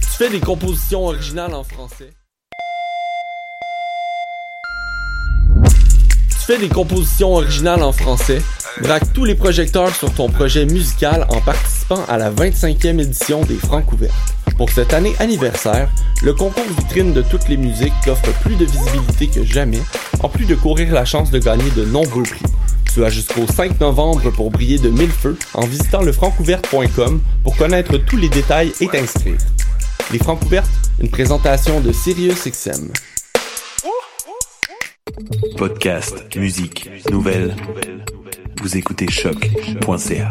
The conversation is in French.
Tu fais des compositions originales en français. Tu fais des compositions originales en français. Braque tous les projecteurs sur ton projet musical en participant à la 25e édition des Francs ouverts. Pour cette année anniversaire, le concours vitrine de toutes les musiques t'offre plus de visibilité que jamais, en plus de courir la chance de gagner de nombreux prix. Tu as jusqu'au 5 novembre pour briller de mille feux en visitant le francouverte.com pour connaître tous les détails et t'inscrire. Les Francs ouvertes, une présentation de SiriusXM. Podcast, musique, nouvelles. Vous écoutez choc.ca.